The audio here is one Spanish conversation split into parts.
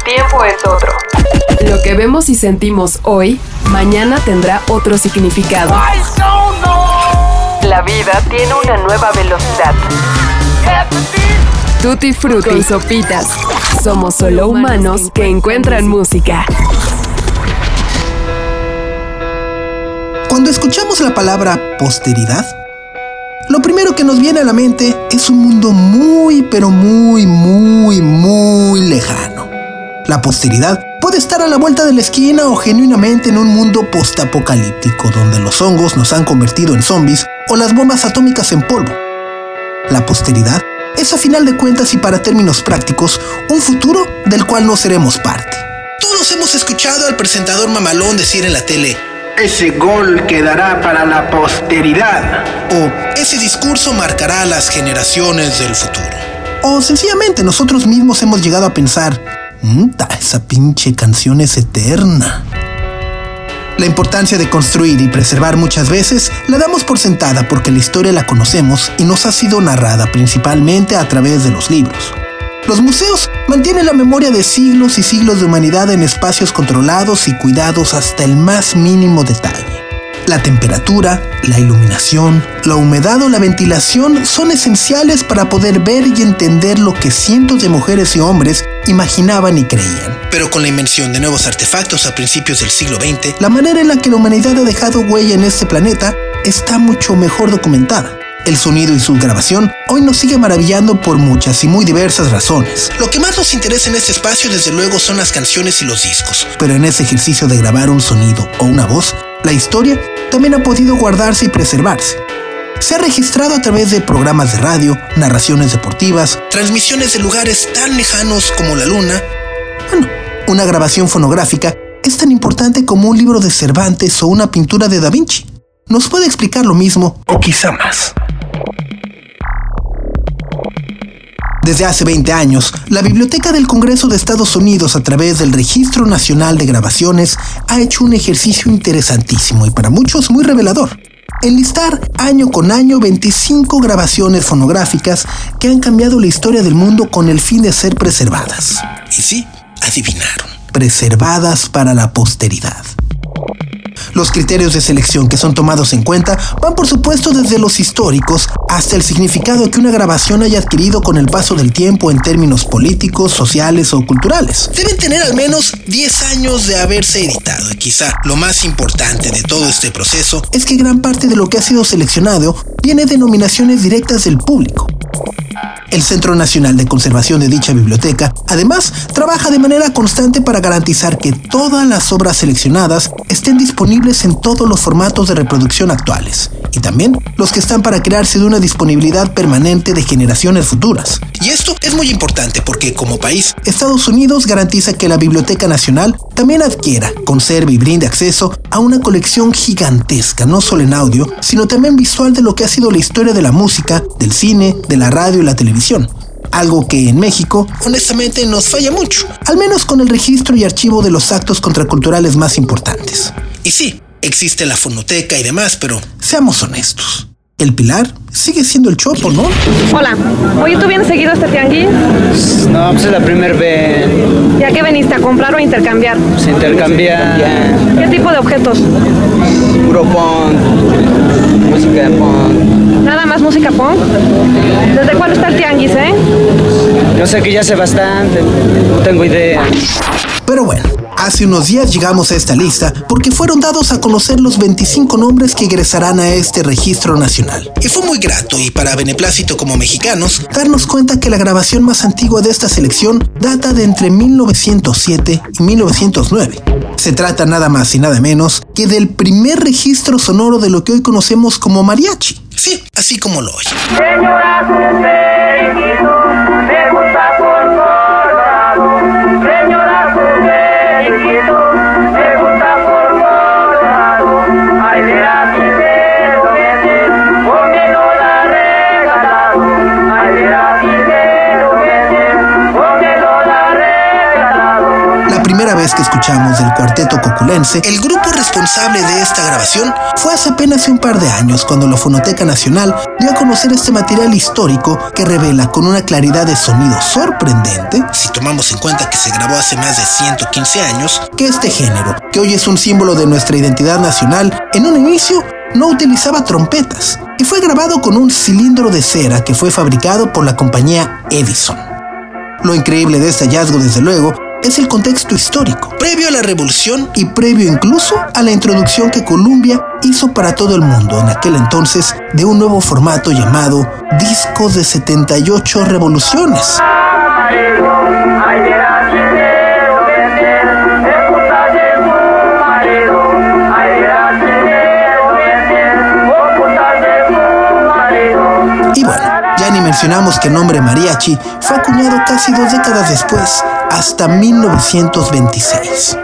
El tiempo es otro. Lo que vemos y sentimos hoy, mañana tendrá otro significado. La vida tiene una nueva velocidad. Tutti Frutti y Sopitas. Somos solo humanos que encuentran música. Cuando escuchamos la palabra posteridad, lo primero que nos viene a la mente es un mundo muy, pero muy, muy, muy lejano. La posteridad puede estar a la vuelta de la esquina o genuinamente en un mundo postapocalíptico donde los hongos nos han convertido en zombies o las bombas atómicas en polvo. La posteridad es a final de cuentas y para términos prácticos un futuro del cual no seremos parte. Todos hemos escuchado al presentador mamalón decir en la tele, ese gol quedará para la posteridad. O ese discurso marcará a las generaciones del futuro. O sencillamente nosotros mismos hemos llegado a pensar, "Mm, ta, esa pinche canción es eterna. La importancia de construir y preservar muchas veces la damos por sentada porque la historia la conocemos y nos ha sido narrada principalmente a través de los libros. Los museos mantienen la memoria de siglos y siglos de humanidad en espacios controlados y cuidados hasta el más mínimo detalle. La temperatura, la iluminación, la humedad o la ventilación son esenciales para poder ver y entender lo que cientos de mujeres y hombres imaginaban y creían. Pero con la invención de nuevos artefactos a principios del siglo XX, la manera en la que la humanidad ha dejado huella en este planeta está mucho mejor documentada. El sonido y su grabación hoy nos sigue maravillando por muchas y muy diversas razones. Lo que más nos interesa en este espacio desde luego son las canciones y los discos, pero en ese ejercicio de grabar un sonido o una voz, la historia también ha podido guardarse y preservarse. Se ha registrado a través de programas de radio, narraciones deportivas, transmisiones de lugares tan lejanos como la luna. Bueno, una grabación fonográfica es tan importante como un libro de Cervantes o una pintura de Da Vinci. Nos puede explicar lo mismo o quizá más. Desde hace 20 años, la Biblioteca del Congreso de Estados Unidos, a través del Registro Nacional de Grabaciones, ha hecho un ejercicio interesantísimo y para muchos muy revelador. Enlistar año con año 25 grabaciones fonográficas que han cambiado la historia del mundo con el fin de ser preservadas. Y sí, adivinaron, preservadas para la posteridad. Los criterios de selección que son tomados en cuenta van por supuesto desde los históricos hasta el significado que una grabación haya adquirido con el paso del tiempo en términos políticos, sociales o culturales. Deben tener al menos 10 años de haberse editado y quizá lo más importante de todo este proceso es que gran parte de lo que ha sido seleccionado viene de nominaciones directas del público. El Centro Nacional de Conservación de dicha biblioteca, además, trabaja de manera constante para garantizar que todas las obras seleccionadas estén disponibles en todos los formatos de reproducción actuales, y también los que están para crearse de una disponibilidad permanente de generaciones futuras. Y esto es muy importante porque, como país, Estados Unidos garantiza que la Biblioteca Nacional también adquiera, conserve y brinde acceso a una colección gigantesca, no solo en audio, sino también visual de lo que ha sido la historia de la música, del cine, de la radio y la televisión algo que en México, honestamente, nos falla mucho, al menos con el registro y archivo de los actos contraculturales más importantes. Y sí, existe la fonoteca y demás, pero seamos honestos. El Pilar sigue siendo el Chopo, ¿no? Hola. Oye, ¿tú vienes seguido a este tianguis? No, pues es la primera vez. ¿Y a qué veniste? ¿A comprar o a intercambiar? Se intercambia ¿Qué tipo de objetos? puro punk, música de punk. Nada más música punk. ¿Desde cuándo está el tianguis, eh? Yo sé que ya sé bastante, no tengo idea. Pero bueno, hace unos días llegamos a esta lista porque fueron dados a conocer los 25 nombres que ingresarán a este registro nacional. Y fue muy grato y para beneplácito como mexicanos, darnos cuenta que la grabación más antigua de esta selección data de entre 1907 y 1909. Se trata nada más y nada menos que del primer registro sonoro de lo que hoy conocemos como mariachi. Sí, así como lo oye. Vez que escuchamos del cuarteto coculense, el grupo responsable de esta grabación fue hace apenas un par de años cuando la Fonoteca Nacional dio a conocer este material histórico que revela con una claridad de sonido sorprendente, si tomamos en cuenta que se grabó hace más de 115 años, que este género, que hoy es un símbolo de nuestra identidad nacional, en un inicio no utilizaba trompetas y fue grabado con un cilindro de cera que fue fabricado por la compañía Edison. Lo increíble de este hallazgo, desde luego, es el contexto histórico, previo a la revolución y previo incluso a la introducción que Columbia hizo para todo el mundo en aquel entonces de un nuevo formato llamado Discos de 78 Revoluciones. Y bueno, ya ni mencionamos que el nombre mariachi fue acuñado casi dos décadas después, hasta 1926.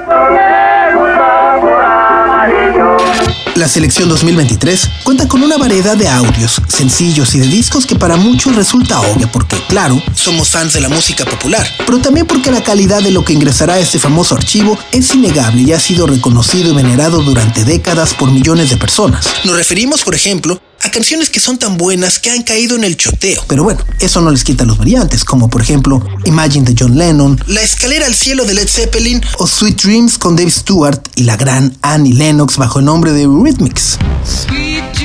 La selección 2023 cuenta con una variedad de audios, sencillos y de discos que para muchos resulta obvia porque, claro, somos fans de la música popular, pero también porque la calidad de lo que ingresará a este famoso archivo es innegable y ha sido reconocido y venerado durante décadas por millones de personas. Nos referimos, por ejemplo, a canciones que son tan buenas que han caído en el choteo. Pero bueno, eso no les quita los variantes, como por ejemplo Imagine de John Lennon, La escalera al cielo de Led Zeppelin o Sweet Dreams con Dave Stewart y la gran Annie Lennox bajo el nombre de Rhythmics. Sweet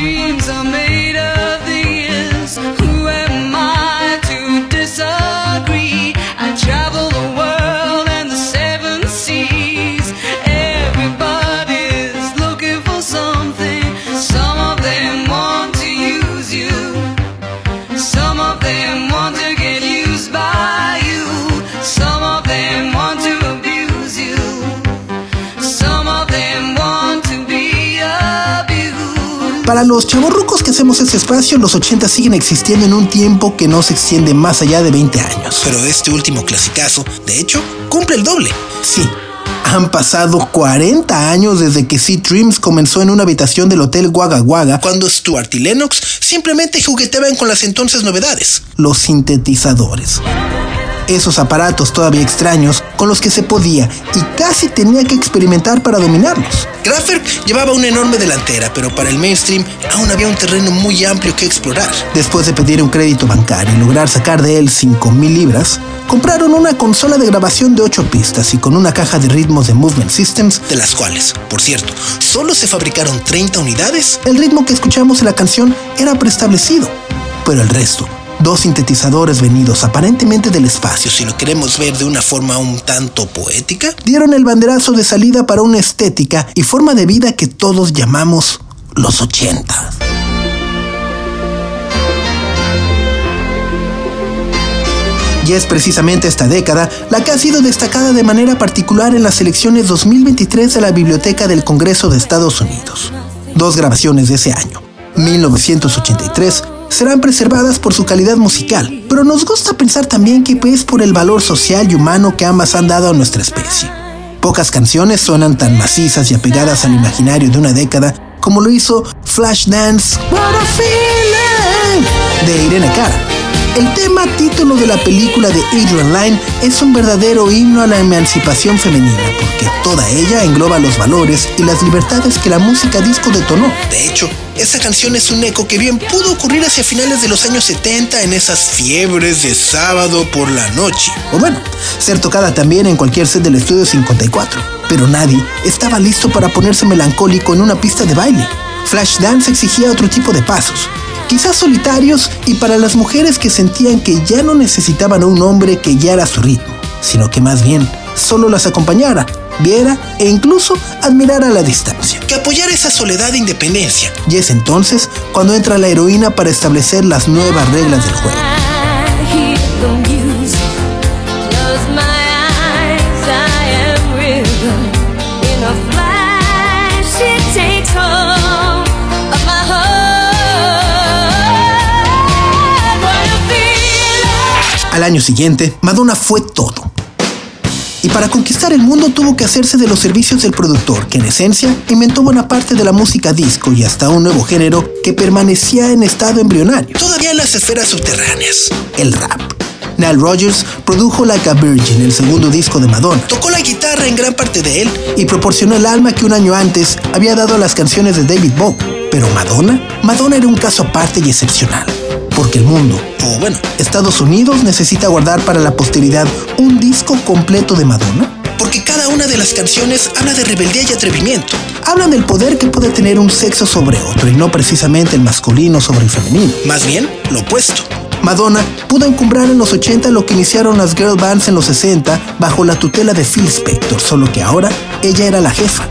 Para los chavorrucos que hacemos este espacio, los 80 siguen existiendo en un tiempo que no se extiende más allá de 20 años. Pero este último clasicazo, de hecho, cumple el doble. Sí. Han pasado 40 años desde que Sea Dreams comenzó en una habitación del Hotel Wagga Wagga cuando Stuart y Lennox simplemente jugueteaban con las entonces novedades, los sintetizadores. Esos aparatos todavía extraños con los que se podía y casi tenía que experimentar para dominarlos. Kraftwerk llevaba una enorme delantera, pero para el mainstream aún había un terreno muy amplio que explorar. Después de pedir un crédito bancario y lograr sacar de él 5 mil libras, compraron una consola de grabación de 8 pistas y con una caja de ritmos de Movement Systems, de las cuales, por cierto, solo se fabricaron 30 unidades, el ritmo que escuchamos en la canción era preestablecido, pero el resto dos sintetizadores venidos aparentemente del espacio, si lo queremos ver de una forma un tanto poética, dieron el banderazo de salida para una estética y forma de vida que todos llamamos los 80. Y es precisamente esta década la que ha sido destacada de manera particular en las elecciones 2023 de la Biblioteca del Congreso de Estados Unidos. Dos grabaciones de ese año, 1983, serán preservadas por su calidad musical, pero nos gusta pensar también que es por el valor social y humano que ambas han dado a nuestra especie. Pocas canciones suenan tan macizas y apegadas al imaginario de una década como lo hizo Flashdance de Irene Cara. El tema título de la película de Adrian Lyne es un verdadero himno a la emancipación femenina, porque toda ella engloba los valores y las libertades que la música disco detonó. De hecho, esa canción es un eco que bien pudo ocurrir hacia finales de los años 70 en esas fiebres de sábado por la noche. O bueno, ser tocada también en cualquier set del estudio 54. Pero nadie estaba listo para ponerse melancólico en una pista de baile. Flashdance exigía otro tipo de pasos, quizás solitarios y para las mujeres que sentían que ya no necesitaban a un hombre que guiara su ritmo, sino que más bien solo las acompañara, viera e incluso admirara a la distancia. Que apoyara esa soledad de independencia. Y es entonces cuando entra la heroína para establecer las nuevas reglas del juego. Al año siguiente, Madonna fue todo. Y para conquistar el mundo tuvo que hacerse de los servicios del productor, que en esencia inventó buena parte de la música disco y hasta un nuevo género que permanecía en estado embrionario, todavía en las esferas subterráneas, el rap. Nile Rodgers produjo Like a Virgin, el segundo disco de Madonna. Tocó la guitarra en gran parte de él y proporcionó el alma que un año antes había dado a las canciones de David Bowie. Pero Madonna, Madonna era un caso aparte y excepcional. Porque el mundo, o bueno, Estados Unidos necesita guardar para la posteridad un disco completo de Madonna porque cada una de las canciones habla de rebeldía y atrevimiento. Hablan del poder que puede tener un sexo sobre otro y no precisamente el masculino sobre el femenino. Más bien, lo opuesto. Madonna pudo encumbrar en los 80 lo que iniciaron las girl bands en los 60 bajo la tutela de Phil Spector, solo que ahora ella era la jefa.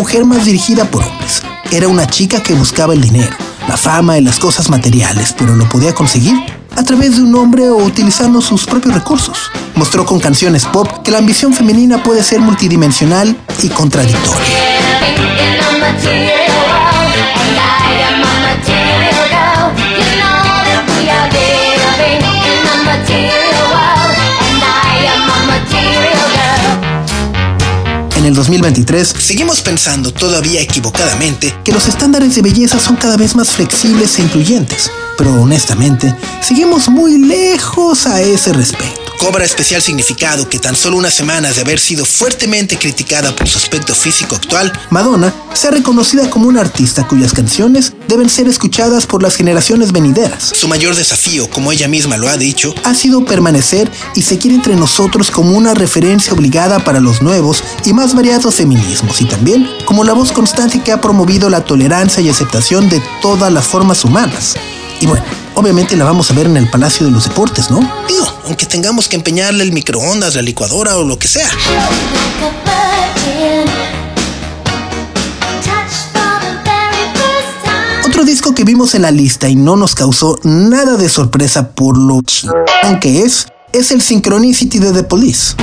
Mujer más dirigida por hombres, era una chica que buscaba el dinero, la fama y las cosas materiales, pero lo podía conseguir a través de un hombre o utilizando sus propios recursos. Mostró con canciones pop que la ambición femenina puede ser multidimensional y contradictoria. 2023, seguimos pensando todavía equivocadamente que los estándares de belleza son cada vez más flexibles e incluyentes, pero honestamente, seguimos muy lejos a ese respecto. Cobra especial significado que tan solo unas semanas de haber sido fuertemente criticada por su aspecto físico actual, Madonna sea reconocida como una artista cuyas canciones deben ser escuchadas por las generaciones venideras. Su mayor desafío, como ella misma lo ha dicho, ha sido permanecer y seguir entre nosotros como una referencia obligada para los nuevos y más variados feminismos y también como la voz constante que ha promovido la tolerancia y aceptación de todas las formas humanas. Y bueno, obviamente la vamos a ver en el Palacio de los Deportes, ¿no? Digo, aunque tengamos que empeñarle el microondas, la licuadora o lo que sea. Otro disco que vimos en la lista y no nos causó nada de sorpresa por lo chingón que es, es el Synchronicity de The Police.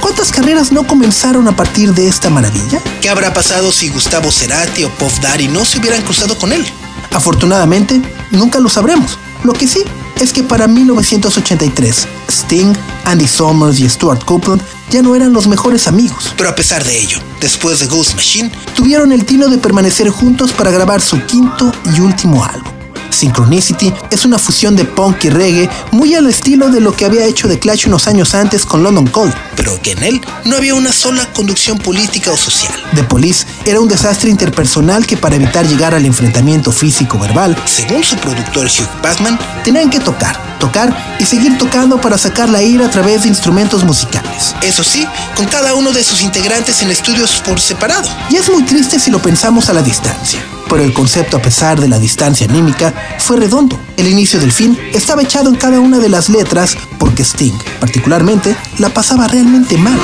¿Cuántas carreras no comenzaron a partir de esta maravilla? ¿Qué habrá pasado si Gustavo Cerati o Puff Daddy no se hubieran cruzado con él? Afortunadamente, nunca lo sabremos. Lo que sí es que para 1983, Sting, Andy Summers y Stuart Copeland ya no eran los mejores amigos. Pero a pesar de ello, después de Ghost Machine, tuvieron el tino de permanecer juntos para grabar su quinto y último álbum. Synchronicity es una fusión de punk y reggae muy al estilo de lo que había hecho The Clash unos años antes con London Calling, pero que en él no había una sola conducción política o social. The Police era un desastre interpersonal que para evitar llegar al enfrentamiento físico-verbal, según su productor Hugh Backman, tenían que tocar, tocar y seguir tocando para sacar la ira a través de instrumentos musicales. Eso sí, con cada uno de sus integrantes en estudios por separado. Y es muy triste si lo pensamos a la distancia pero el concepto a pesar de la distancia anímica fue redondo. El inicio del fin estaba echado en cada una de las letras porque Sting, particularmente, la pasaba realmente mal.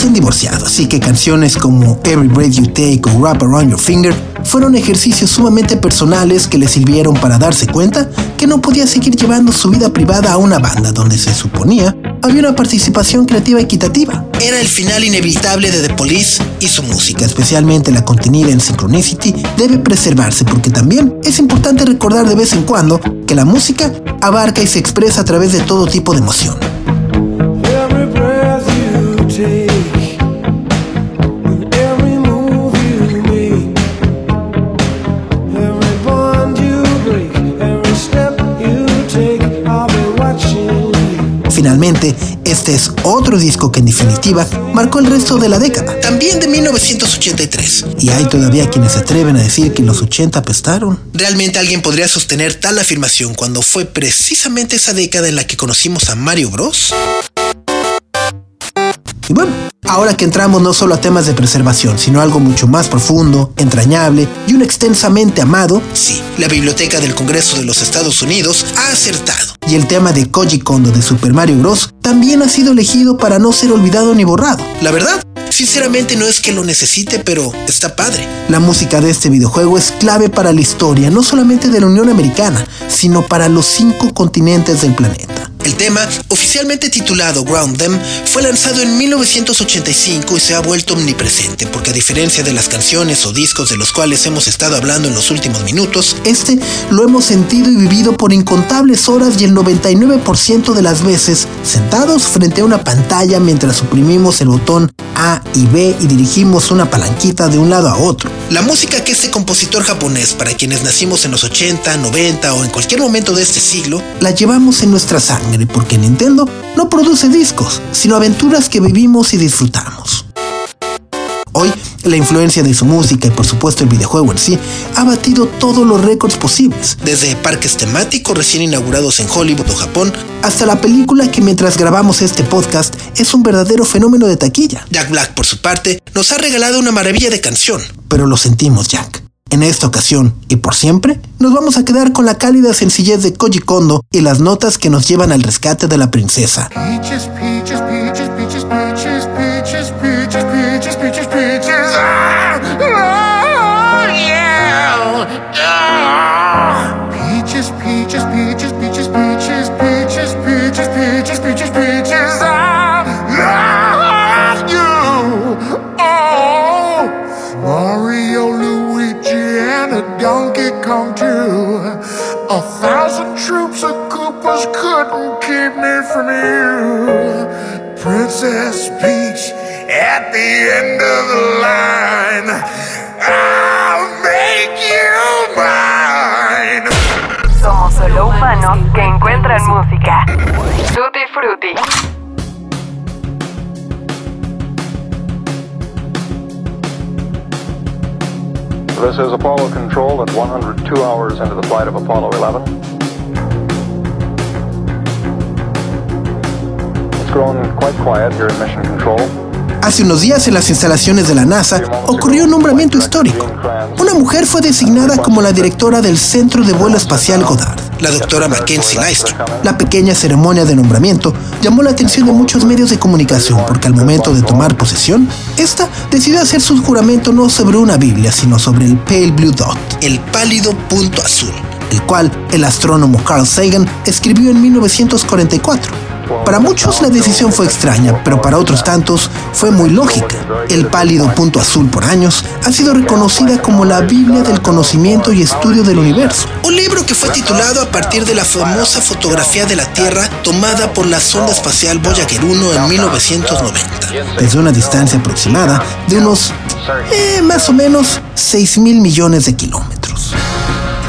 Recién divorciado, así que canciones como Every Breath You Take o Wrap Around Your Finger fueron ejercicios sumamente personales que le sirvieron para darse cuenta que no podía seguir llevando su vida privada a una banda donde se suponía había una participación creativa equitativa. Era el final inevitable de The Police y su música, especialmente la contenida en Synchronicity, debe preservarse porque también es importante recordar de vez en cuando que la música abarca y se expresa a través de todo tipo de emoción. este es otro disco que en definitiva marcó el resto de la década. También de 1983. Y hay todavía quienes se atreven a decir que los 80 apestaron. Realmente alguien podría sostener tal afirmación cuando fue precisamente esa década en la que conocimos a Mario Bros. Y bueno, ahora que entramos no solo a temas de preservación, sino algo mucho más profundo, entrañable y un extensamente amado, sí, la Biblioteca del Congreso de los Estados Unidos ha acertado y el tema de Koji Kondo de Super Mario Bros. también ha sido elegido para no ser olvidado ni borrado. La verdad, sinceramente no es que lo necesite, pero está padre. La música de este videojuego es clave para la historia, no solamente de la Unión Americana, sino para los cinco continentes del planeta. El tema, oficialmente titulado Ground Them, fue lanzado en 1985 y se ha vuelto omnipresente, porque a diferencia de las canciones o discos de los cuales hemos estado hablando en los últimos minutos, este lo hemos sentido y vivido por incontables horas y el 99% de las veces sentados frente a una pantalla mientras suprimimos el botón A y B y dirigimos una palanquita de un lado a otro. La música que este compositor japonés, para quienes nacimos en los 80, 90 o en cualquier momento de este siglo, la llevamos en nuestra sangre porque Nintendo no produce discos, sino aventuras que vivimos y disfrutamos. Hoy, la influencia de su música y por supuesto el videojuego en sí ha batido todos los récords posibles, desde parques temáticos recién inaugurados en Hollywood o Japón, hasta la película que mientras grabamos este podcast es un verdadero fenómeno de taquilla. Jack Black, por su parte, nos ha regalado una maravilla de canción, pero lo sentimos, Jack. En esta ocasión, y por siempre, nos vamos a quedar con la cálida sencillez de Koji Kondo y las notas que nos llevan al rescate de la princesa. A thousand troops of Koopas couldn't keep me from you. This is Apollo Control at 102 hours into the flight of Apollo 11. It's grown quite quiet here in Mission Control. Hace unos días en las instalaciones de la NASA ocurrió un nombramiento histórico. Una mujer fue designada como la directora del Centro de Vuelo Espacial Goddard, la doctora Mackenzie Lystrom. La pequeña ceremonia de nombramiento llamó la atención de muchos medios de comunicación porque al momento de tomar posesión, esta decidió hacer su juramento no sobre una Biblia, sino sobre el Pale Blue Dot, el pálido punto azul, el cual el astrónomo Carl Sagan escribió en 1944. Para muchos la decisión fue extraña, pero para otros tantos fue muy lógica. El pálido punto azul por años ha sido reconocida como la Biblia del conocimiento y estudio del universo. Un libro que fue titulado a partir de la famosa fotografía de la Tierra tomada por la sonda espacial Voyager 1 en 1990, desde una distancia aproximada de unos, eh, más o menos, 6 mil millones de kilómetros.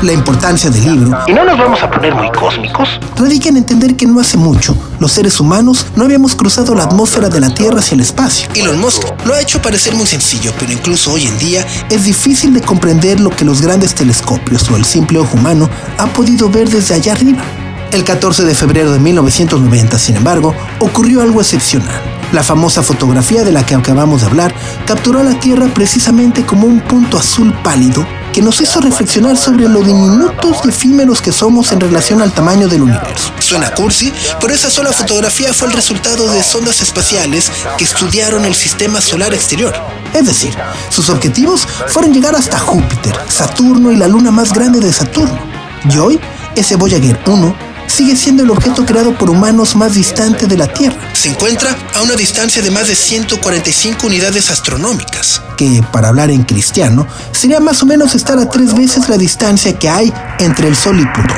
La importancia del libro, y no nos vamos a poner muy cósmicos, radica en entender que no hace mucho los seres humanos no habíamos cruzado la atmósfera de la Tierra hacia el espacio. Elon Musk lo ha hecho parecer muy sencillo, pero incluso hoy en día es difícil de comprender lo que los grandes telescopios o el simple ojo humano ha podido ver desde allá arriba. El 14 de febrero de 1990, sin embargo, ocurrió algo excepcional. La famosa fotografía de la que acabamos de hablar capturó a la Tierra precisamente como un punto azul pálido que nos hizo reflexionar sobre lo diminutos y efímeros que somos en relación al tamaño del universo. Suena cursi, pero esa sola fotografía fue el resultado de sondas espaciales que estudiaron el sistema solar exterior. Es decir, sus objetivos fueron llegar hasta Júpiter, Saturno y la luna más grande de Saturno. Y hoy, ese Voyager 1 sigue siendo el objeto creado por humanos más distante de la Tierra. Se encuentra a una distancia de más de 145 unidades astronómicas, que, para hablar en cristiano, sería más o menos estar a tres veces la distancia que hay entre el Sol y Plutón.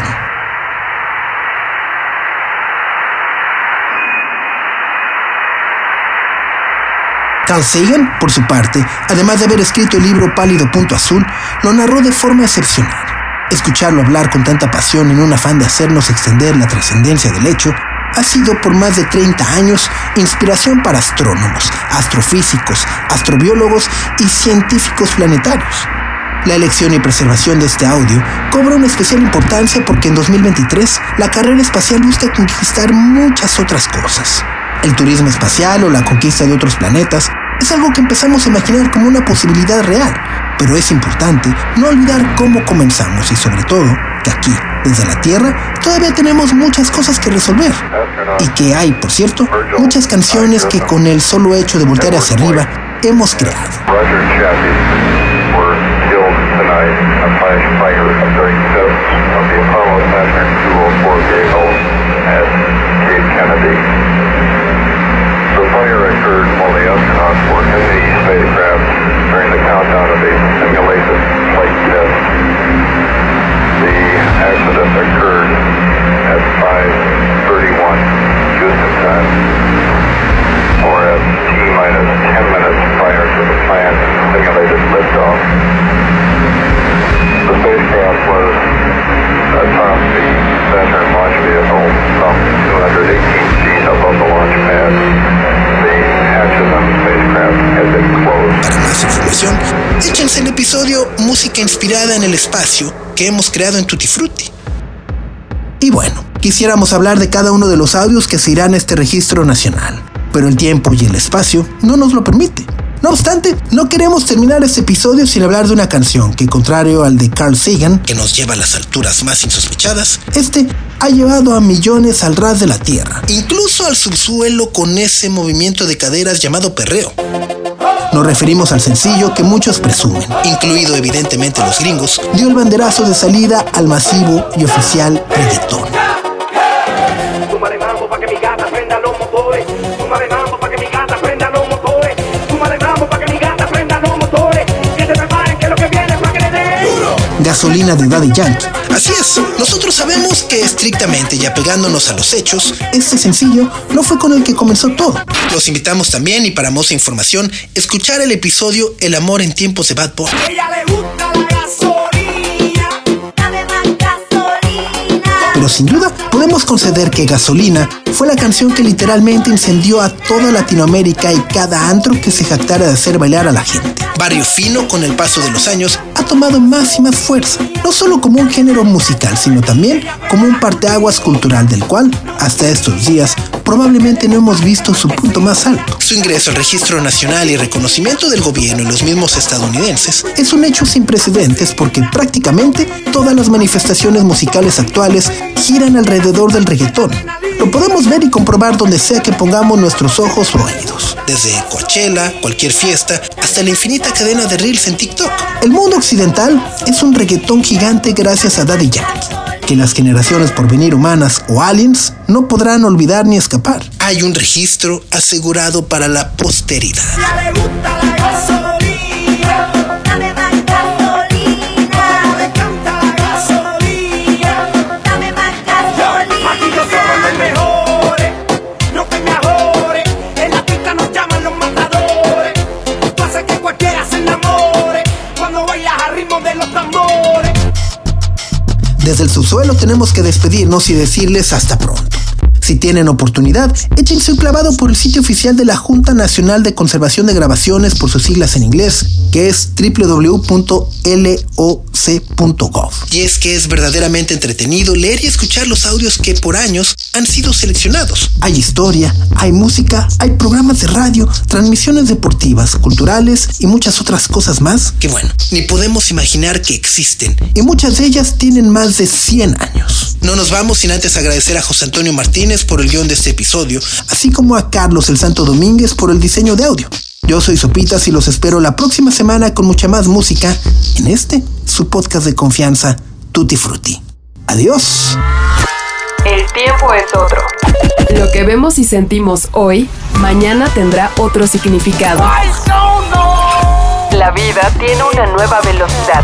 Carl Sagan, por su parte, además de haber escrito el libro Pálido Punto Azul, lo narró de forma excepcional. Escucharlo hablar con tanta pasión en un afán de hacernos extender la trascendencia del hecho ha sido por más de 30 años inspiración para astrónomos, astrofísicos, astrobiólogos y científicos planetarios. La elección y preservación de este audio cobra una especial importancia porque en 2023 la carrera espacial busca conquistar muchas otras cosas. El turismo espacial o la conquista de otros planetas es algo que empezamos a imaginar como una posibilidad real, pero es importante no olvidar cómo comenzamos y sobre todo que aquí, desde la Tierra, todavía tenemos muchas cosas que resolver. Y que hay, por cierto, muchas canciones que con el solo hecho de voltear hacia arriba hemos creado. Inspirada en el espacio que hemos creado en Tutti Frutti. Y bueno, quisiéramos hablar de cada uno de los audios que se irán a este registro nacional, pero el tiempo y el espacio no nos lo permite. No obstante, no queremos terminar este episodio sin hablar de una canción que, contrario al de Carl Sagan, que nos lleva a las alturas más insospechadas, este ha llevado a millones al ras de la tierra, incluso al subsuelo con ese movimiento de caderas llamado perreo. Nos referimos al sencillo que muchos presumen, incluido evidentemente los gringos, dio el banderazo de salida al masivo y oficial reggaetón. Gasolina de Daddy Yankee. Así es, nosotros sabemos que estrictamente y apegándonos a los hechos, este sencillo no fue con el que comenzó todo. Los invitamos también y para más información, escuchar el episodio El amor en tiempos de Bad gasolina. Pero sin duda podemos conceder que Gasolina fue la canción que literalmente incendió a toda Latinoamérica y cada antro que se jactara de hacer bailar a la gente. Barrio Fino, con el paso de los años, tomado más y más fuerza, no solo como un género musical, sino también como un parteaguas cultural del cual, hasta estos días, probablemente no hemos visto su punto más alto. Su ingreso al registro nacional y reconocimiento del gobierno y los mismos estadounidenses es un hecho sin precedentes porque prácticamente todas las manifestaciones musicales actuales giran alrededor del reggaetón. Lo podemos ver y comprobar donde sea que pongamos nuestros ojos o oídos. Desde Coachella, cualquier fiesta, hasta la infinita cadena de reels en TikTok. El mundo occidental es un reggaetón gigante gracias a Daddy Yankee, que las generaciones por venir humanas o aliens no podrán olvidar ni escapar. Hay un registro asegurado para la posteridad. Ella le gusta la gasolina. Dame más Desde el subsuelo tenemos que despedirnos y decirles hasta pronto. Si tienen oportunidad, échense un clavado por el sitio oficial de la Junta Nacional de Conservación de Grabaciones por sus siglas en inglés, que es www.loc.gov. Y es que es verdaderamente entretenido leer y escuchar los audios que por años han sido seleccionados. Hay historia, hay música, hay programas de radio, transmisiones deportivas, culturales y muchas otras cosas más que bueno, ni podemos imaginar que existen. Y muchas de ellas tienen más de 100 años. No nos vamos sin antes agradecer a José Antonio Martínez por el guion de este episodio, así como a Carlos el Santo Domínguez por el diseño de audio. Yo soy Sopitas y los espero la próxima semana con mucha más música en este, su podcast de confianza, Tutti Frutti. Adiós. El tiempo es otro. Lo que vemos y sentimos hoy, mañana tendrá otro significado. La vida tiene una nueva velocidad.